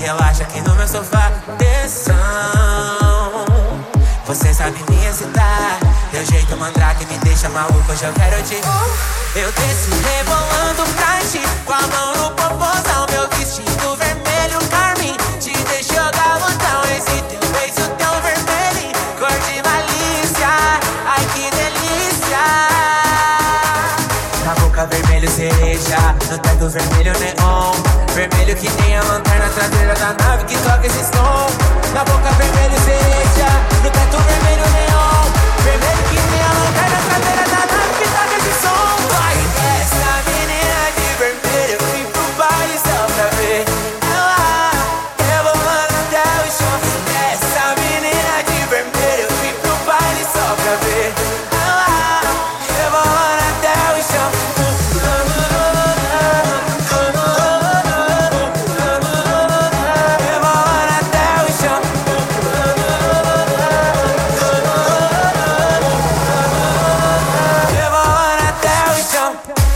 relaxa aqui no meu sofá. Atenção, você sabe me excitar. Teu jeito mandrake me deixa maluco, hoje eu quero te. Eu desço rebolando pra ti, com a mão no popozão, meu vestido vermelho carmim. Te deixo galudão, esse teu beijo tão vermelho, cor de malícia. Ai que delícia! Boca vermelho cereja, no teto vermelho neon. Vermelho que nem a lanterna traseira da nave que toca esse som. Na boca vermelho cereja, no teto America.